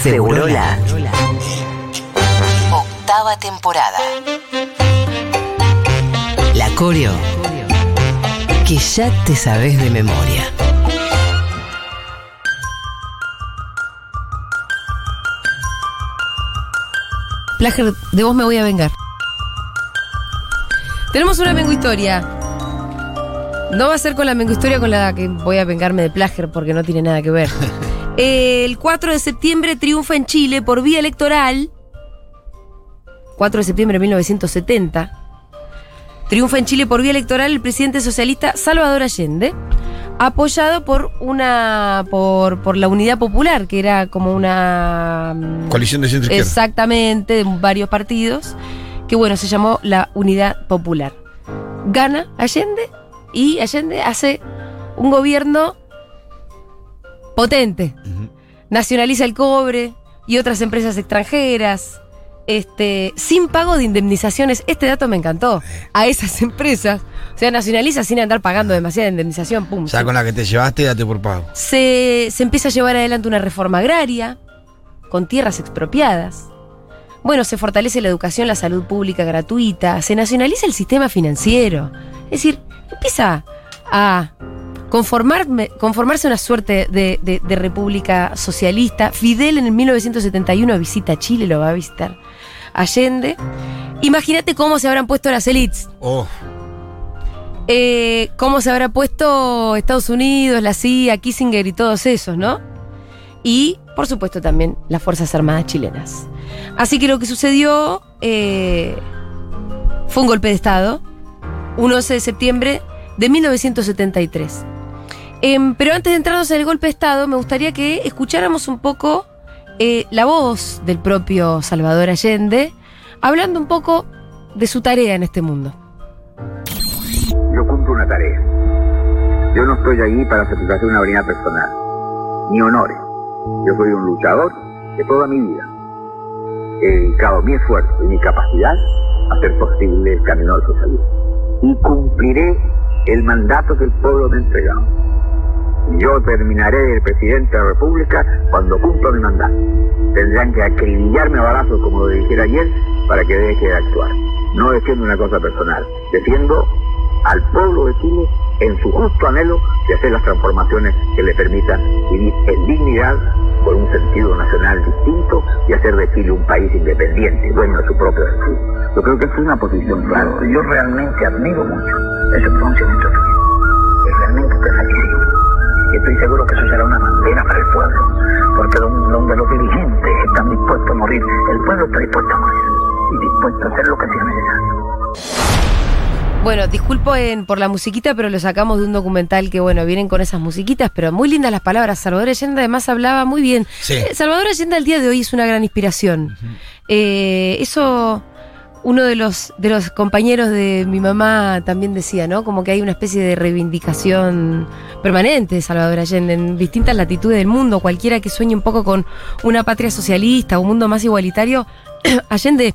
Segurola. Octava temporada. La coreo que ya te sabes de memoria. Plager, de vos me voy a vengar. Tenemos una mengo historia. No va a ser con la mengo historia con la que voy a vengarme de Plager porque no tiene nada que ver. El 4 de septiembre triunfa en Chile por vía electoral. 4 de septiembre de 1970. Triunfa en Chile por vía electoral el presidente socialista Salvador Allende, apoyado por una por, por la Unidad Popular, que era como una mm, Coalición de centro izquierda. Exactamente, de varios partidos, que bueno, se llamó la Unidad Popular. Gana Allende y Allende hace un gobierno potente. Nacionaliza el cobre y otras empresas extranjeras. Este, sin pago de indemnizaciones, este dato me encantó. A esas empresas, o sea, nacionaliza sin andar pagando demasiada indemnización, pum. Ya con la que te llevaste, date por pago. Se, se empieza a llevar adelante una reforma agraria, con tierras expropiadas. Bueno, se fortalece la educación, la salud pública gratuita, se nacionaliza el sistema financiero. Es decir, empieza a conformarme- conformarse una suerte de, de- de república socialista. Fidel en el 1971 visita Chile, lo va a visitar Allende. Imagínate cómo se habrán puesto las élites. Oh, Eh, cómo se habrá puesto Estados Unidos, la CIA, Kissinger y todos esos, ¿no? Y, por supuesto, también las Fuerzas Armadas chilenas. Así que lo que sucedió eh, fue un golpe de Estado, un 11 de septiembre de 1973. Em, pero antes de entrarnos en el golpe de Estado, me gustaría que escucháramos un poco eh, la voz del propio Salvador Allende, hablando un poco de su tarea en este mundo. yo cumplo una tarea. Yo no estoy allí para satisfacer una vanidad personal, ni honores. Yo soy un luchador de toda mi vida. He dedicado mi esfuerzo y mi capacidad a hacer posible el camino al socialismo. Y cumpliré el mandato que el pueblo me ha entregado. Yo terminaré de presidente de la República cuando cumpla mi mandato. Tendrán que acribillarme a balazos, como lo dijera ayer, para que deje de actuar. No defiendo una cosa personal, defiendo al pueblo de Chile en su justo anhelo de hacer las transformaciones que le permitan vivir en dignidad, con un sentido nacional distinto y hacer de Chile un país independiente, dueño de su propio destino. Yo creo que es una posición clara. Yo realmente admiro mucho ese pronunciamiento Y estoy seguro que eso será una bandera para el pueblo, porque don- donde los dirigentes están dispuestos a morir, el pueblo está dispuesto a morir y dispuesto a hacer lo que sea necesario. Bueno, disculpen por la musiquita, pero lo sacamos de un documental que, bueno, vienen con esas musiquitas, pero muy lindas las palabras. Salvador Allende además hablaba muy bien. Sí. Eh, Salvador Allende al día de hoy es una gran inspiración. Eh, eso, uno de los, de los compañeros de mi mamá también decía, ¿no? Como que hay una especie de reivindicación permanente de Salvador Allende en distintas latitudes del mundo. Cualquiera que sueñe un poco con una patria socialista, un mundo más igualitario, Allende,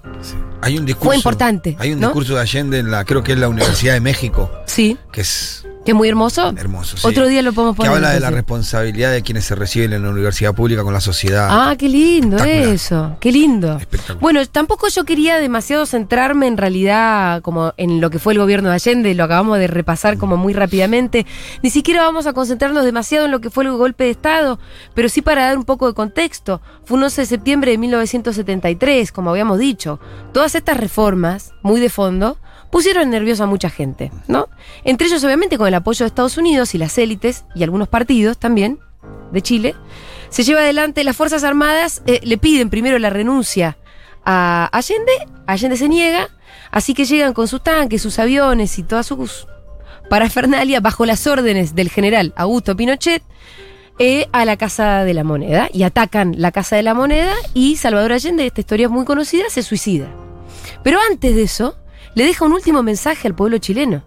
hay un discurso. Fue importante, Hay un ¿no? discurso de Allende en la, creo que es la Universidad de México, sí, que es que es muy hermoso. hermoso. sí. Otro día lo podemos Que poner. habla de la responsabilidad de quienes se reciben en la universidad pública con la sociedad. Ah, qué lindo eso, qué lindo. Bueno, tampoco yo quería demasiado centrarme en realidad como en lo que fue el gobierno de Allende, lo acabamos de repasar como muy rápidamente. Ni siquiera vamos a concentrarnos demasiado en lo que fue el golpe de Estado, pero sí para dar un poco de contexto. Fue un 11 de septiembre de 1973, como habíamos dicho. Todas estas reformas, muy de fondo, pusieron nerviosa a mucha gente, ¿no? Entre ellos, obviamente, con el apoyo de Estados Unidos y las élites y algunos partidos también de Chile, se lleva adelante, las Fuerzas Armadas eh, le piden primero la renuncia a Allende, Allende se niega, así que llegan con sus tanques, sus aviones y todas sus parafernalia bajo las órdenes del general Augusto Pinochet eh, a la Casa de la Moneda y atacan la Casa de la Moneda y Salvador Allende, esta historia es muy conocida, se suicida. Pero antes de eso, le deja un último mensaje al pueblo chileno.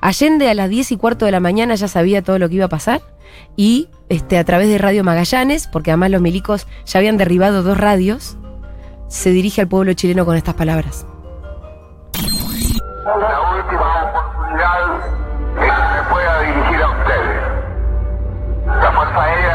Allende a las 10 y cuarto de la mañana ya sabía todo lo que iba a pasar y este, a través de Radio Magallanes, porque además los milicos ya habían derribado dos radios, se dirige al pueblo chileno con estas palabras. la última oportunidad que me pueda dirigir a ustedes. La Fuerza Aérea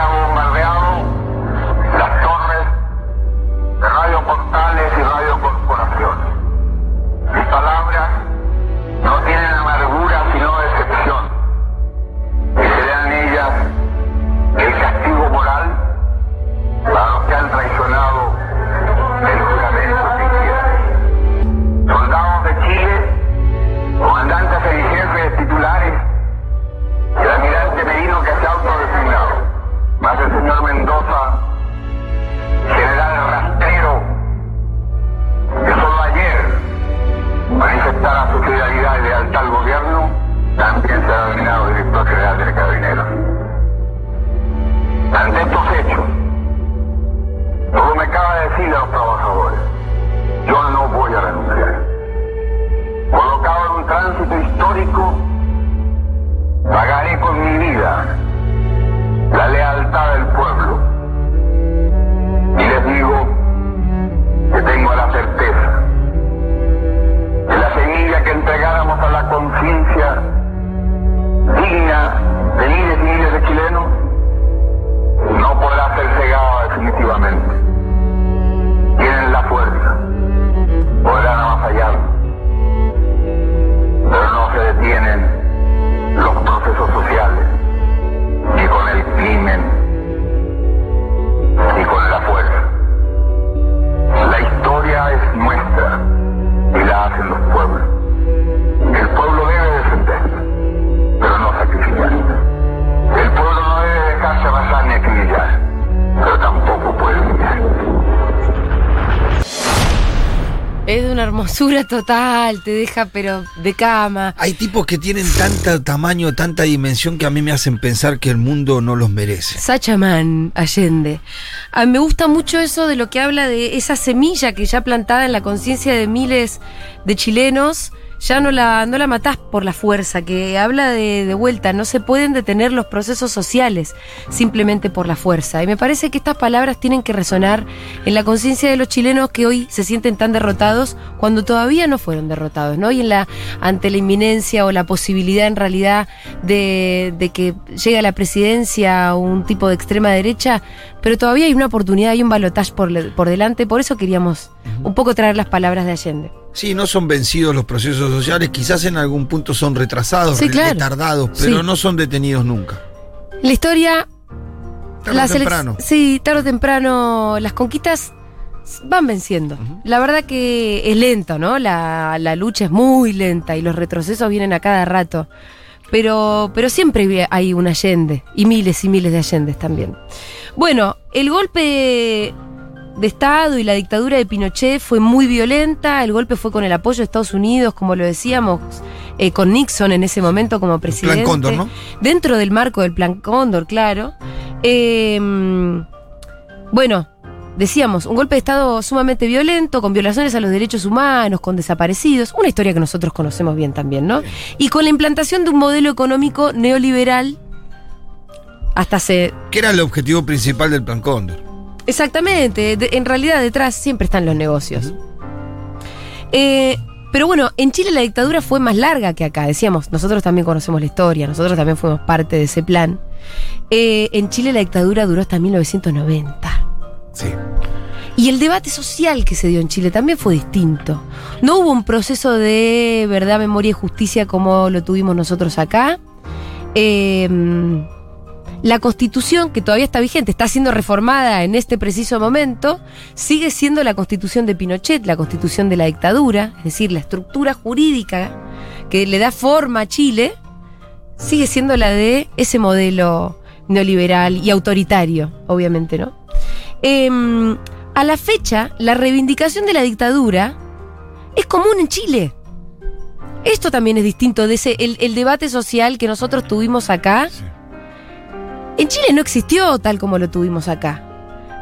hermosura total, te deja pero de cama. Hay tipos que tienen tanta tamaño, tanta dimensión que a mí me hacen pensar que el mundo no los merece. Sachaman Allende. A mí me gusta mucho eso de lo que habla de esa semilla que ya plantada en la conciencia de miles de chilenos, ya no la, no la matás por la fuerza, que habla de, de vuelta, no se pueden detener los procesos sociales simplemente por la fuerza. Y me parece que estas palabras tienen que resonar en la conciencia de los chilenos que hoy se sienten tan derrotados cuando todavía no fueron derrotados, ¿no? Y en la, ante la inminencia o la posibilidad en realidad de, de que llegue a la presidencia un tipo de extrema derecha, pero todavía hay una oportunidad, hay un balotaje por, por delante, por eso queríamos un poco traer las palabras de Allende. Sí, no son vencidos los procesos sociales, quizás en algún punto son retrasados, Sí, claro. retardados, pero Sí. no son detenidos nunca. La historia Tarde o temprano. Sí, tarde o temprano las conquistas van venciendo. La verdad que es lento, ¿no? La, la lucha es muy lenta y los retrocesos vienen a cada rato. Pero, pero siempre hay un Allende y miles y miles de Allendes también. Bueno, el golpe de Estado y la dictadura de Pinochet fue muy violenta. El golpe fue con el apoyo de Estados Unidos, como lo decíamos, eh, con Nixon en ese momento como presidente. Cóndor, ¿no? Dentro del marco del Plan Cóndor, claro. Eh, bueno, decíamos, un golpe de Estado sumamente violento, con violaciones a los derechos humanos, con desaparecidos, una historia que nosotros conocemos bien también, ¿no? Y con la implantación de un modelo económico neoliberal hasta se... Que era el objetivo principal del Plan Cóndor. Exactamente, de- en realidad detrás siempre están los negocios. Eh, pero bueno, en Chile la dictadura fue más larga que acá, decíamos, nosotros también conocemos la historia, nosotros también fuimos parte de ese plan. Eh, en Chile la dictadura duró hasta 1990. Sí. Y el debate social que se dio en Chile también fue distinto. No hubo un proceso de verdad, memoria y justicia como lo tuvimos nosotros acá. Eh, la constitución, que todavía está vigente, está siendo reformada en este preciso momento, sigue siendo la constitución de Pinochet, la constitución de la dictadura, es decir, la estructura jurídica que le da forma a Chile, sigue siendo la de ese modelo neoliberal y autoritario, obviamente, ¿no? Em, a la fecha, la reivindicación de la dictadura es común en Chile. Esto también es distinto de ese el, el debate social que nosotros tuvimos acá. Sí. En Chile no existió tal como lo tuvimos acá.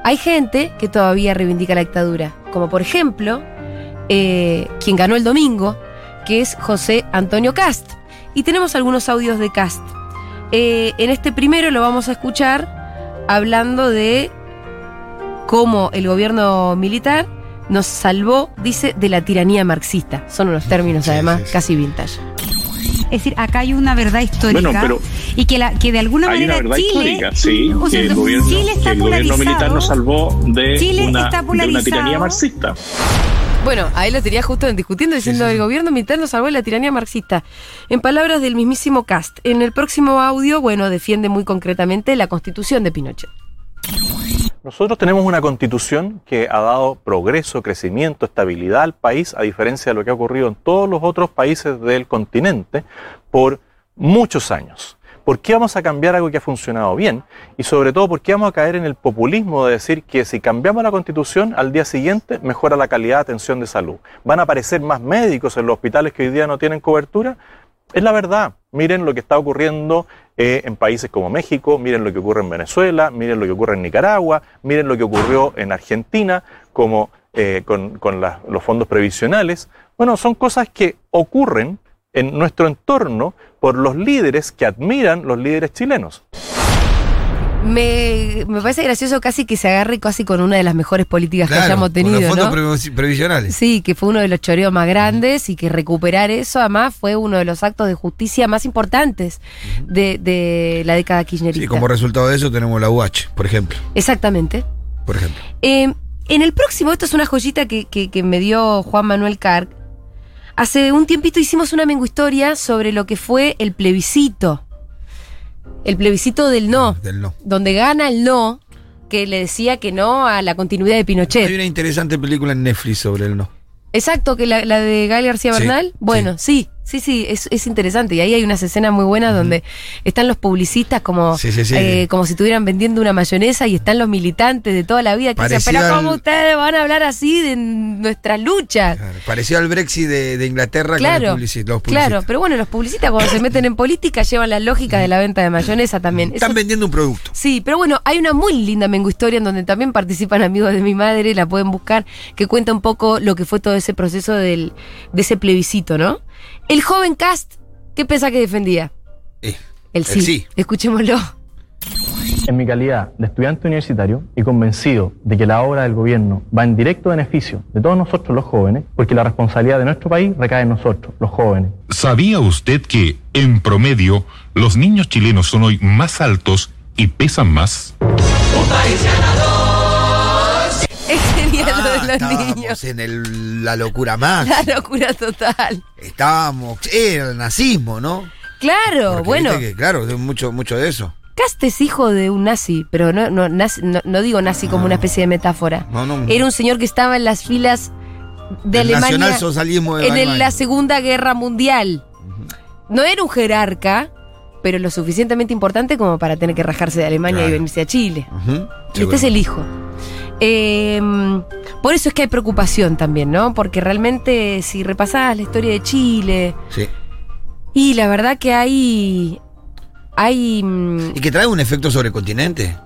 Hay gente que todavía reivindica la dictadura, como por ejemplo eh, quien ganó el domingo, que es José Antonio Cast. Y tenemos algunos audios de Cast. Eh, en este primero lo vamos a escuchar hablando de cómo el gobierno militar nos salvó, dice, de la tiranía marxista. Son unos términos además sí, sí. casi vintage. Es decir, acá hay una verdad histórica Bueno, pero y que, la, que de alguna Hay una manera verdad Chile, histórica, sí, o sea, que el gobierno, Chile está que el gobierno militar nos polarizado. salvó de, Chile una, está de una polarizado. tiranía marxista. Bueno, ahí lo tenía justo discutiendo, diciendo sí, sí. el gobierno militar nos salvó de la tiranía marxista. En palabras del mismísimo Cast, en el próximo audio, bueno, defiende muy concretamente la constitución de Pinochet. Nosotros tenemos una constitución que ha dado progreso, crecimiento, estabilidad al país, a diferencia de lo que ha ocurrido en todos los otros países del continente por muchos años. ¿Por qué vamos a cambiar algo que ha funcionado bien? Y sobre todo, ¿por qué vamos a caer en el populismo de decir que si cambiamos la constitución, al día siguiente mejora la calidad de atención de salud? ¿Van a aparecer más médicos en los hospitales que hoy día no tienen cobertura? Es la verdad. Miren lo que está ocurriendo eh, en países como México, miren lo que ocurre en Venezuela, miren lo que ocurre en Nicaragua, miren lo que ocurrió en Argentina como eh, con, los fondos previsionales. Bueno, son cosas que ocurren en nuestro entorno por los líderes que admiran los líderes chilenos. Me, me parece gracioso casi que se agarre casi con una de las mejores políticas que hayamos con tenido, los fondos ¿no? previ- previsionales. Sí, que fue uno de los choreos más grandes y que recuperar eso además fue uno de los actos de justicia más importantes de, de la década kirchnerista. Sí, como resultado de eso tenemos la UH, por ejemplo. Exactamente. Por ejemplo. Eh, en el próximo, esto es una joyita que, que- que me dio Juan Manuel Carc. Hace un tiempito hicimos una mengu historia sobre lo que fue el plebiscito. El plebiscito del no, Del no. donde gana el no, que le decía que no a la continuidad de Hay Pinochet. una interesante película en Netflix sobre el no. Exacto, que la, la de Gael García Sí, Bernal. Bueno, sí. Sí, sí, es, es interesante. Y ahí hay unas escenas muy buenas donde están los publicistas como, Sí, sí, sí. eh, como si estuvieran vendiendo una mayonesa y están los militantes de toda la vida que dicen, Parecido pero ¿cómo al- ustedes van a hablar así de nuestras luchas? Claro, Pareció al Brexit de, de Inglaterra con Claro, publici- los publicistas. claro, pero bueno, los publicistas cuando se meten en política llevan la lógica de la venta de mayonesa también. Eso- Están vendiendo un producto. Sí, pero bueno, hay una muy linda Mengo Historia en donde también participan amigos de mi madre, la pueden buscar, que cuenta un poco lo que fue todo ese proceso del, de ese plebiscito, ¿no? El joven Cast, ¿qué pensás que defendía? Eh, El sí. sí. Escuchémoslo. En mi calidad de estudiante universitario y convencido de que la obra del gobierno va en directo beneficio de todos nosotros los jóvenes, porque la responsabilidad de nuestro país recae en nosotros, los jóvenes. ¿Sabía usted que, en promedio, los niños chilenos son hoy más altos y pesan más? Es estábamos niños. en el- la locura más. La locura total. Estábamos. Era el nazismo, ¿no? Claro, Porque bueno. que, claro, mucho, mucho de eso. Cast es hijo de un nazi, pero no, no, nazi- no, no digo nazi como una especie de metáfora. No, no. Era un señor que estaba en las filas de El Alemania nacionalsocialismo de en el- la Segunda Guerra Mundial. No era un jerarca, pero lo suficientemente importante como para tener que rajarse de Alemania Claro. y venirse a Chile. Y este es el hijo. Eh, por eso es que hay preocupación también, ¿no? Porque realmente si repasás la historia de Chile, Sí. y la verdad que hay... Hay... mm, Y que trae un efecto sobre el continente.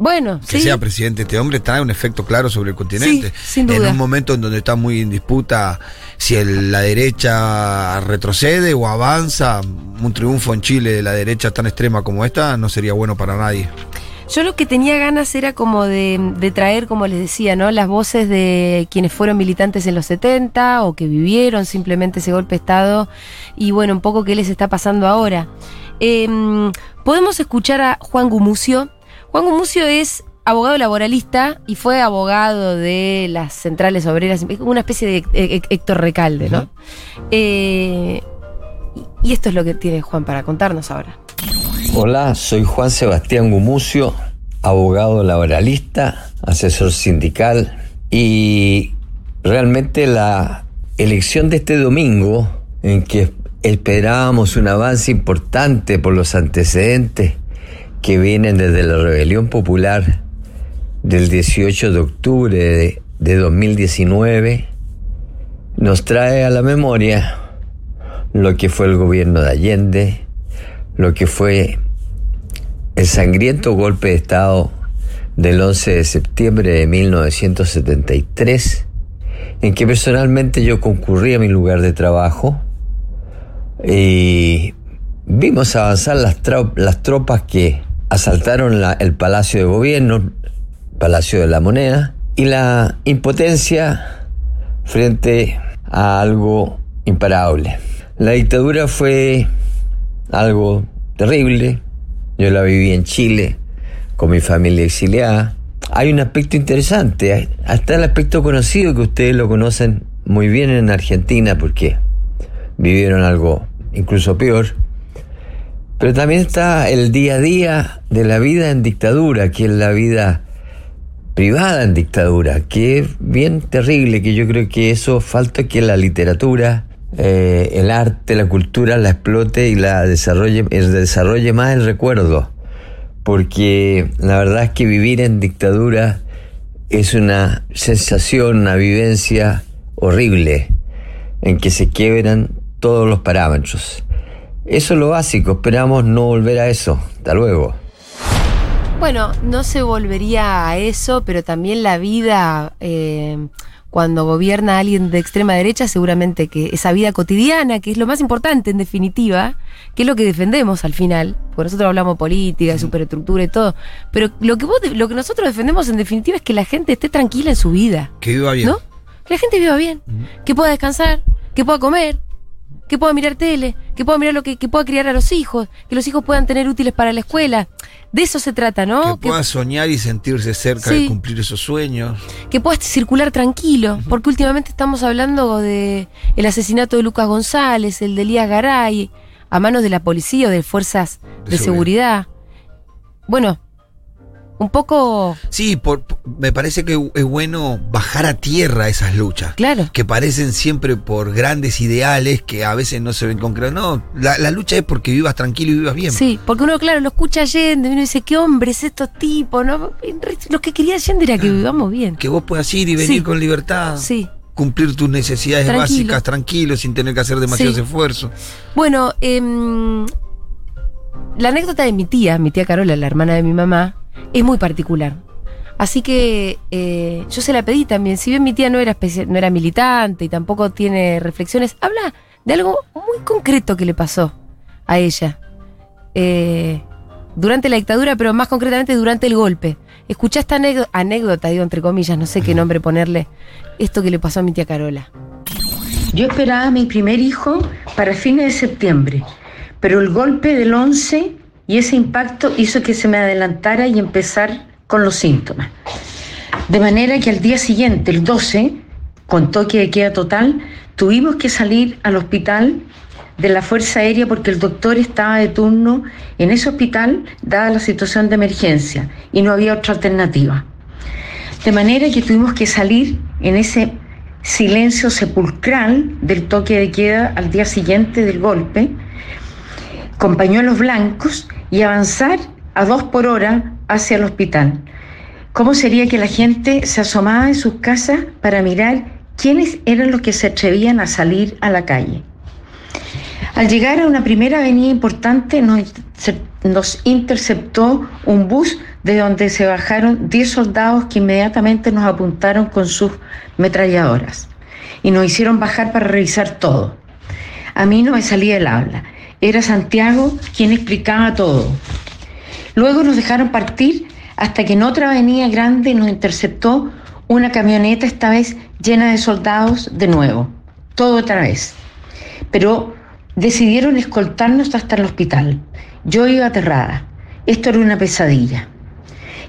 Bueno, Que sí. sea presidente este hombre trae un efecto claro sobre el continente. Sí, sin duda. En un momento en donde está muy en disputa si el- la derecha retrocede o avanza, un triunfo en Chile de la derecha tan extrema como esta no sería bueno para nadie. Yo lo que tenía ganas era como de, de traer, como les decía, ¿no? Las voces de quienes fueron militantes en los 70 o que vivieron simplemente ese golpe de Estado y bueno, un poco qué les está pasando ahora. Eh, Podemos escuchar a Juan Gumucio. Juan Gumucio es abogado laboralista y fue abogado de las centrales obreras, una especie de Héctor Recalde, ¿no? Eh, y esto es lo que tiene Juan para contarnos ahora. Hola, soy Juan Sebastián Gumucio, abogado laboralista, asesor sindical y realmente la elección de este domingo en que esperábamos un avance importante por los antecedentes que vienen desde la rebelión popular del 18 de octubre de, de 2019 nos trae a la memoria lo que fue el gobierno de Allende, lo que fue el sangriento golpe de Estado del 11 de septiembre de 1973, en que personalmente yo concurrí a mi lugar de trabajo y vimos avanzar las, las tropas que asaltaron el Palacio de Gobierno, Palacio de la Moneda, y la impotencia frente a algo imparable. La dictadura fue algo terrible. Yo la viví en Chile con mi familia exiliada. Hay un aspecto interesante, hasta el aspecto conocido que ustedes lo conocen muy bien en Argentina porque vivieron algo incluso peor. Pero también está el día a día de la vida en dictadura, que es la vida privada en dictadura, que es bien terrible, que yo creo que eso falta que la literatura, eh, el arte, la cultura la explote y la desarrolle, desarrolle más el recuerdo. Porque la verdad es que vivir en dictadura es una sensación, una vivencia horrible, en que se quiebran todos los parámetros. Eso es lo básico, esperamos no volver a eso. Hasta luego. Bueno, no se volvería a eso, pero también la vida, eh, cuando gobierna alguien de extrema derecha, seguramente que esa vida cotidiana, que es lo más importante en definitiva, que es lo que defendemos al final, porque nosotros hablamos política, de superestructura y todo, pero lo que, vos, lo que nosotros defendemos en definitiva es que la gente esté tranquila en su vida, Que viva bien. ¿no? Que la gente viva bien, que pueda descansar, que pueda comer, que pueda mirar tele, que pueda mirar lo que, que pueda criar a los hijos, que los hijos puedan tener útiles para la escuela. De eso se trata, ¿no? que pueda soñar y sentirse cerca Sí. de cumplir esos sueños. que puedas circular tranquilo, porque últimamente estamos hablando de el asesinato de Lucas González, el de Elías Garay, a manos de la policía o de fuerzas de, De seguridad. Bueno, Un poco. Sí, por, me parece que es bueno bajar a tierra esas luchas. Claro. Que parecen siempre por grandes ideales que a veces no se ven concretos. No, la, la lucha es porque vivas tranquilo y vivas bien. Sí, porque uno, claro, lo escucha Allende y uno dice, qué hombres estos tipos, ¿no? Lo que quería Allende era que vivamos bien. Que vos puedas ir y venir Sí. con libertad. Sí. Cumplir tus necesidades Tranquilo. básicas tranquilo, sin tener que hacer demasiados Sí. esfuerzos. Bueno, em, la anécdota de mi tía, mi tía Carola, la hermana de mi mamá, es muy particular. Así que eh, yo se la pedí también. Si bien mi tía no era, no era militante y tampoco tiene reflexiones, habla de algo muy concreto que le pasó a ella. Eh, durante la dictadura, pero más concretamente durante el golpe. Escuchá esta anécdota, anécdota, digo entre comillas, no sé qué nombre ponerle, esto que le pasó a mi tía Carola. Yo esperaba a mi primer hijo para fines de septiembre, pero el golpe del 11 y ese impacto hizo que se me adelantara y empezar con los síntomas. De manera que al día siguiente, el 12, con toque de queda total, tuvimos que salir al hospital de la Fuerza Aérea porque el doctor estaba de turno en ese hospital dada la situación de emergencia y no había otra alternativa. De manera que tuvimos que salir en ese silencio sepulcral del toque de queda al día siguiente del golpe, con pañuelos blancos y avanzar a dos por hora hacia el hospital. ¿Cómo sería que la gente se asomaba de sus casas para mirar quiénes eran los que se atrevían a salir a la calle? Al llegar a una primera avenida importante nos, nos interceptó un bus de donde se bajaron 10 soldados que inmediatamente nos apuntaron con sus metralladoras y nos hicieron bajar para revisar todo. A mí no me salía el habla. Era Santiago quien explicaba todo. Luego nos dejaron partir hasta que en otra avenida grande nos interceptó una camioneta, esta vez llena de soldados de nuevo. Todo otra vez. Pero decidieron escoltarnos hasta el hospital. Yo iba aterrada. Esto era una pesadilla.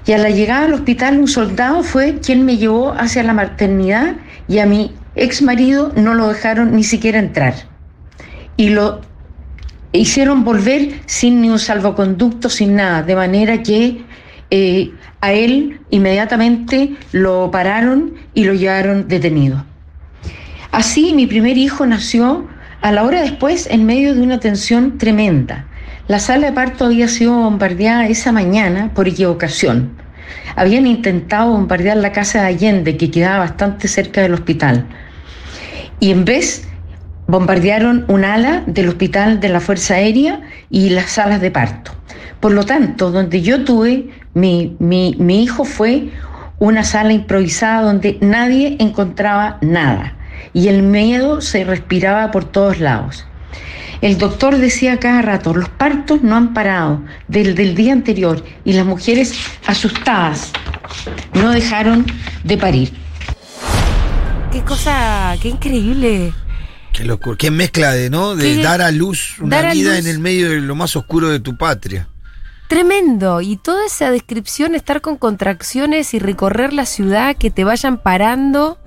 Y a la llegada al hospital un soldado fue quien me llevó hacia la maternidad y a mi ex marido no lo dejaron ni siquiera entrar. Y lo hicieron volver sin ni un salvoconducto, sin nada, de manera que eh, a él inmediatamente lo pararon y lo llevaron detenido. Así mi primer hijo nació a la hora después en medio de una tensión tremenda. La sala de parto había sido bombardeada esa mañana por equivocación. Habían intentado bombardear la casa de Allende, que quedaba bastante cerca del hospital. Y en vez bombardearon un ala del hospital de la Fuerza Aérea y las salas de parto. Por lo tanto, donde yo tuve mi, mi, hijo fue una sala improvisada donde nadie encontraba nada y el miedo se respiraba por todos lados. El doctor decía cada rato, los partos no han parado del, del día anterior y las mujeres asustadas no dejaron de parir. Qué cosa, qué increíble. Qué locura. Qué mezcla de, ¿no? De Qué- dar a luz una a vida luz. en el medio de lo más oscuro de tu patria. Tremendo. Y toda esa descripción, estar con contracciones y recorrer la ciudad, que te vayan parando,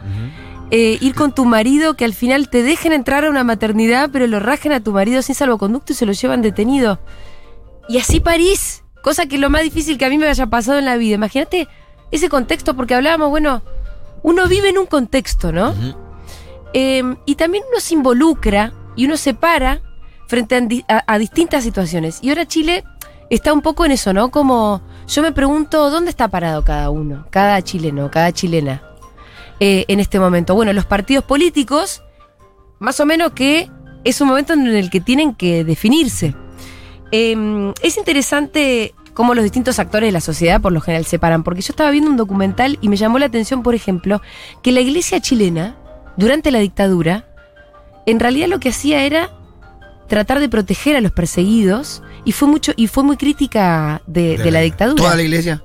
eh, ir con tu marido, que al final te dejen entrar a una maternidad, pero lo rajen a tu marido sin salvoconducto y se lo llevan detenido. Y así París, cosa que es lo más difícil que a mí me haya pasado en la vida. Imagínate ese contexto, porque hablábamos, bueno, uno vive en un contexto, ¿no? Eh, y también uno se involucra y uno se para frente a, di- a- a distintas situaciones. Y ahora Chile está un poco en eso, ¿no? Como yo me pregunto, ¿dónde está parado cada uno? Cada chileno, cada chilena. eh, en este momento. Bueno, los partidos políticos, más o menos que es un momento en el que tienen que definirse. Eh, es interesante cómo los distintos actores de la sociedad por lo general se paran, porque yo estaba viendo un documental y me llamó la atención, por ejemplo, que la iglesia chilena, durante la dictadura, en realidad lo que hacía era tratar de proteger a los perseguidos y fue mucho y fue muy crítica de, de la dictadura. ¿Toda la iglesia?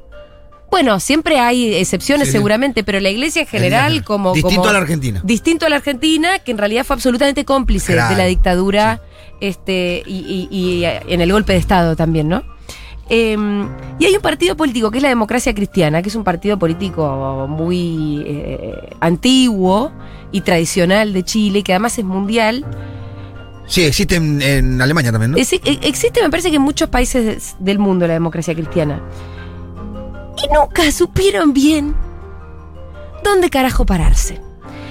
Bueno, siempre hay excepciones Sí. seguramente, pero la iglesia en general como... Distinto como- a la Argentina. Distinto a la Argentina, que en realidad fue absolutamente cómplice Claro, de la dictadura este, y, y- y, en el golpe de Estado también, ¿no? Eh, y hay un partido político que es la democracia cristiana, que es un partido político muy eh, antiguo y tradicional de Chile, que además es mundial. Sí, existe en, en Alemania también, ¿no? E- existe, me parece que en muchos países del mundo la democracia cristiana. y nunca supieron bien dónde carajo pararse.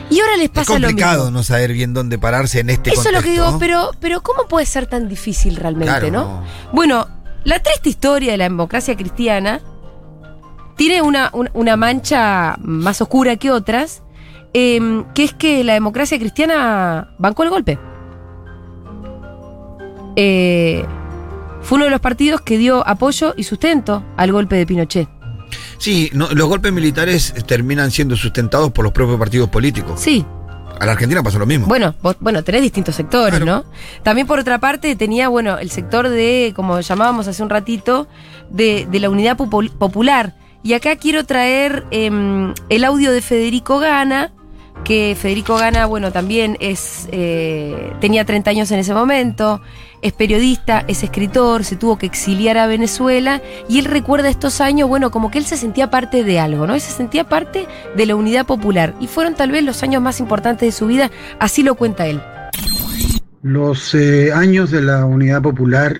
Y ahora les Es pasa lo complicado mismo. no saber bien dónde pararse en este Eso es lo que digo, ¿no? pero, pero ¿cómo puede ser tan difícil realmente, Claro, no? no. Bueno, la triste historia de la democracia cristiana tiene una, un- una mancha más oscura que otras, em, que es que la democracia cristiana bancó el golpe. Eh, fue uno de los partidos que dio apoyo y sustento al golpe de Pinochet. Sí, no, los golpes militares terminan siendo sustentados por los propios partidos políticos. Sí, A la Argentina pasó lo mismo. Bueno, vos- bueno, tenés distintos sectores, ¿no? También por otra parte tenía, bueno, el sector de, como llamábamos hace un ratito, de, de la unidad popul- popular. Y acá quiero traer em, el audio de Federico Gana, que Federico Gana, bueno, también es, eh, tenía 30 años en ese momento, es periodista, es escritor, se tuvo que exiliar a Venezuela y él recuerda estos años, bueno, como que él se sentía parte de algo, ¿no? Él se sentía parte de la unidad popular y fueron tal vez los años más importantes de su vida, así lo cuenta él. Los eh, años de la Unidad Popular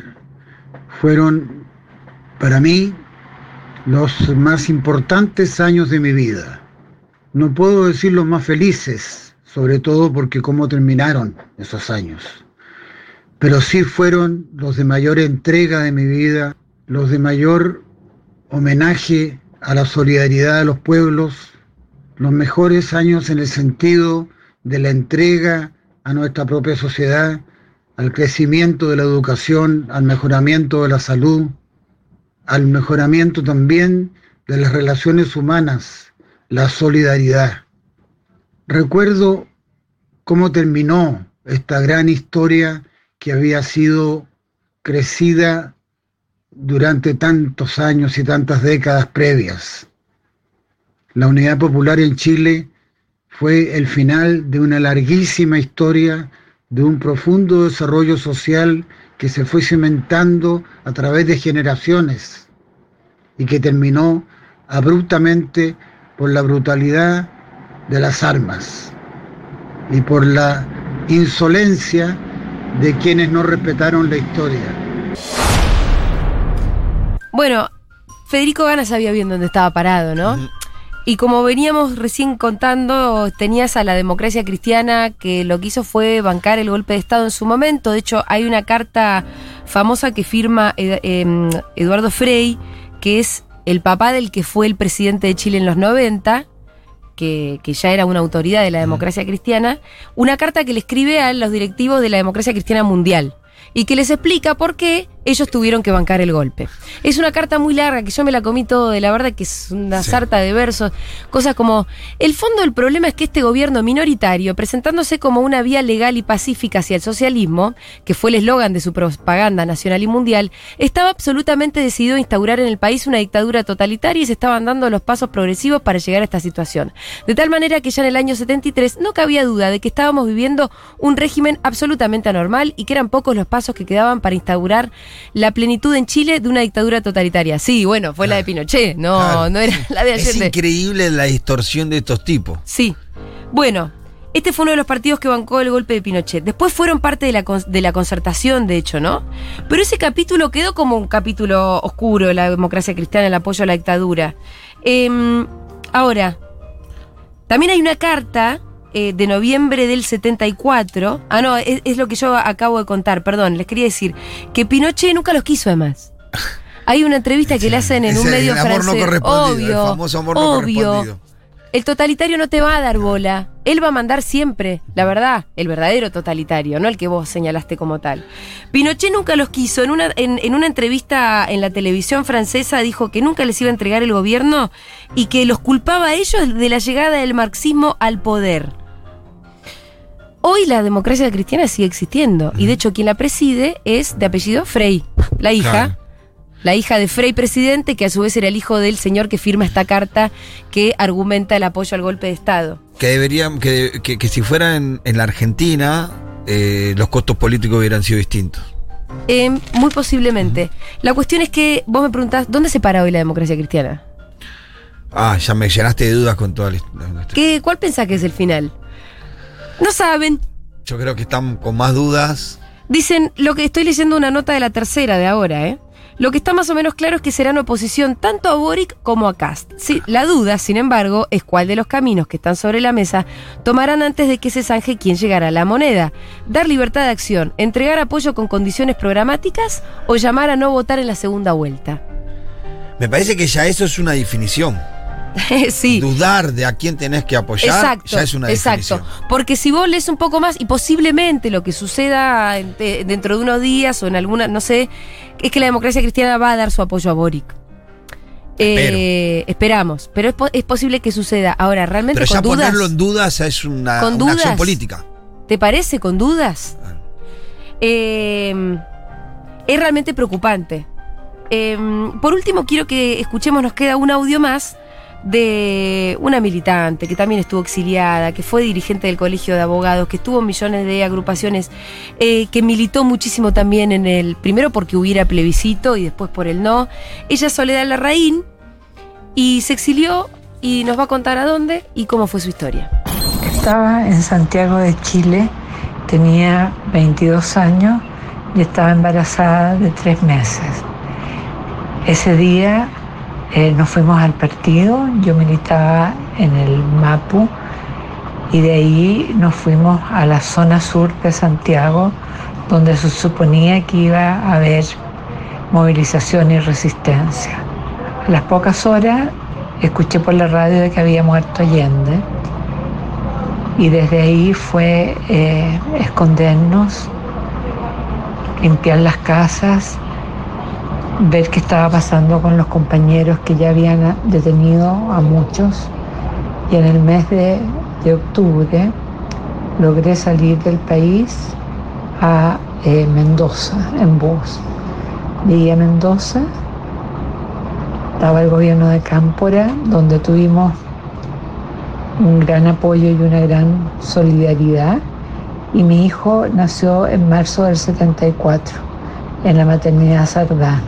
fueron para mí los más importantes años de mi vida. No puedo decir los más felices, sobre todo porque cómo terminaron esos años, pero sí fueron los de mayor entrega de mi vida, los de mayor homenaje a la solidaridad de los pueblos, los mejores años en el sentido de la entrega a nuestra propia sociedad, al crecimiento de la educación, al mejoramiento de la salud, al mejoramiento también de las relaciones humanas, la solidaridad. Recuerdo cómo terminó esta gran historia que había sido crecida durante tantos años y tantas décadas previas. La Unidad Popular en Chile fue el final de una larguísima historia, de un profundo desarrollo social que se fue cimentando a través de generaciones y que terminó abruptamente por la brutalidad de las armas y por la insolencia de quienes no respetaron la historia. Bueno, Federico Gana sabía bien dónde estaba parado, ¿no? Y como veníamos recién contando, tenías a la democracia cristiana que lo que hizo fue bancar el golpe de Estado en su momento. De hecho, hay una carta famosa que firma em, Eduardo Frei, que es el papá del que fue el presidente de Chile en los 90, que, que ya era una autoridad de la democracia cristiana, una carta que le escribe a los directivos de la democracia cristiana mundial y que les explica por qué ellos tuvieron que bancar el golpe. Es una carta muy larga que yo me la comí todo, de la verdad que es una sarta de versos, cosas como, el fondo del problema es que este gobierno minoritario, presentándose como una vía legal y pacífica hacia el socialismo, que fue el eslogan de su propaganda nacional y mundial, estaba absolutamente decidido a instaurar en el país una dictadura totalitaria y se estaban dando los pasos progresivos para llegar a esta situación. De tal manera que ya en el año 73 no cabía duda de que estábamos viviendo un régimen absolutamente anormal y que eran pocos los pasos que quedaban para instaurar la plenitud en Chile de una dictadura totalitaria. Sí, bueno, fue la de Pinochet, no, Claro. no era la de Es Allende. increíble la distorsión de estos tipos. Sí. Bueno, este fue uno de los partidos que bancó el golpe de Pinochet. Después fueron parte de la, de la concertación, de hecho, ¿no? Pero ese capítulo quedó como un capítulo oscuro, la democracia cristiana, el apoyo a la dictadura. Em, ahora, también hay una carta eh, de noviembre del 74. Ah, no, es, es lo que yo acabo de contar, perdón, les quería decir que Pinochet nunca los quiso además. Hay una entrevista que le hacen en un el medio no francés. el obvio, famoso amor no obvio. correspondido. El totalitario no te va a dar bola. Él va a mandar siempre, la verdad, el verdadero totalitario, no el que vos señalaste como tal. Pinochet nunca los quiso. En una, en, en una entrevista en la televisión francesa dijo que nunca les iba a entregar el gobierno y que los culpaba a ellos de la llegada del marxismo al poder. Hoy la democracia cristiana sigue existiendo y de hecho quien la preside es de apellido Frey, la hija. Claro. La hija de Frey presidente, que a su vez era el hijo del señor que firma esta carta que argumenta el apoyo al golpe de Estado. Que deberían, que, que- que si fuera en, en la Argentina, eh, los costos políticos hubieran sido distintos. Eh, muy posiblemente. La cuestión es que vos me preguntás, ¿dónde se para hoy la democracia cristiana? Ah, ya me llenaste de dudas con toda la historia. ¿Qué, ¿Cuál pensás que es el final? No saben. Yo creo que están con más dudas. Dicen, lo que estoy leyendo una nota de la tercera de ahora, ¿eh? Lo que está más o menos claro es que serán oposición tanto a Boric como a Cast. La duda, sin embargo, es cuál de los caminos que están sobre la mesa tomarán antes de que se zanje quién llegará a la moneda. Dar libertad de acción, entregar apoyo con condiciones programáticas o llamar a no votar en la segunda vuelta. Me parece que ya eso es una definición. sí. Dudar de a quién tenés que apoyar Exacto, ya es una exacto. definición. Porque si vos lees un poco más y posiblemente lo que suceda de- dentro de unos días o en alguna, no sé, es que la democracia cristiana va a dar su apoyo a Boric. Eh, esperamos, pero es, po- es posible que suceda. Ahora, realmente Pero con ya dudas. ponerlo en dudas es una, ¿Con una acción política. ¿Te parece con dudas? Eh, es realmente preocupante. Eh, por último, quiero que escuchemos, nos queda un audio más de una militante que también estuvo exiliada, que fue dirigente del Colegio de Abogados, que estuvo en millones de agrupaciones, eh, que militó muchísimo también en el, primero porque hubiera plebiscito y después por el no. Ella es Soledad Larraín y se exilió y nos va a contar a dónde y cómo fue su historia. Estaba en Santiago de Chile, tenía 22 años y estaba embarazada de tres meses. Ese día eh, nos fuimos al partido, yo militaba en el MAPU y de ahí nos fuimos a la zona sur de Santiago, donde se suponía que iba a haber movilización y resistencia. A las pocas horas escuché por la radio de que había muerto Allende y desde ahí fue eh, escondernos, limpiar las casas, ver qué estaba pasando con los compañeros que ya habían detenido a muchos y en el mes de, octubre logré salir del país a eh, Mendoza en bus. Llegué a Mendoza, estaba el gobierno de Cámpora, donde tuvimos un gran apoyo y una gran solidaridad. Y mi hijo nació en marzo del 74 en la maternidad Sardá,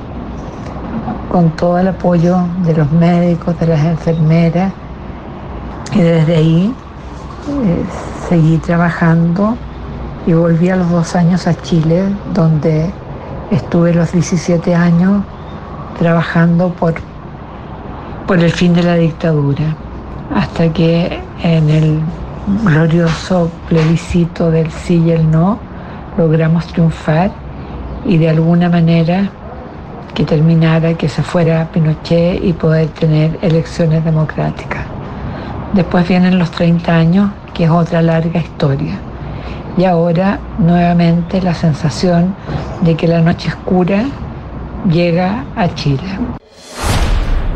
con todo el apoyo de los médicos, de las enfermeras. Y desde ahí eh, seguí trabajando y volví a los dos años a Chile, donde estuve los 17 años trabajando por, por el fin de la dictadura hasta que en el glorioso plebiscito del sí y el no logramos triunfar y de alguna manera que terminara, que se fuera Pinochet y poder tener elecciones democráticas. Después vienen los 30 años, que es otra larga historia. Y ahora nuevamente la sensación de que la noche oscura llega a Chile.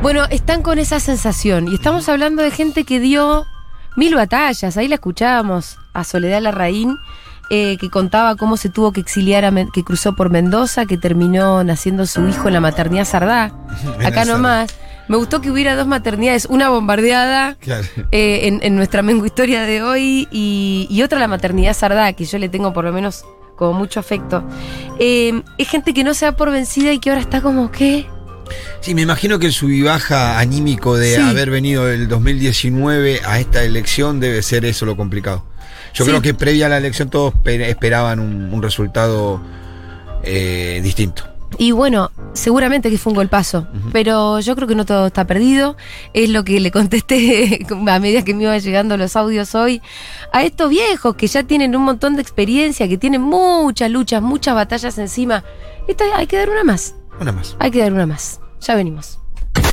Bueno, están con esa sensación y estamos hablando de gente que dio mil batallas. Ahí la escuchábamos a Soledad Larraín, eh, que contaba cómo se tuvo que exiliar, a que cruzó por Mendoza, que terminó naciendo su hijo en la maternidad Sardá. Acá nomás. Me gustó que hubiera dos maternidades, una bombardeada Claro. eh, en, en nuestra Mengo historia de hoy y, y otra la maternidad Sardá, que yo le tengo por lo menos como mucho afecto. Eh, es gente que no se da por vencida y que ahora está como que... Sí, me imagino que el sub y baja anímico de Sí. haber venido del 2019 a esta elección debe ser eso lo complicado. Yo Sí. creo que previa a la elección todos pe- esperaban un, un resultado eh, distinto. Y bueno, seguramente que fue un golpazo, pero yo creo que no todo está perdido. Es lo que le contesté a medida que me iban llegando los audios hoy a estos viejos que ya tienen un montón de experiencia, que tienen muchas luchas, muchas batallas encima. Esta hay que dar una más. Una más. Hay que dar una más. Ya venimos.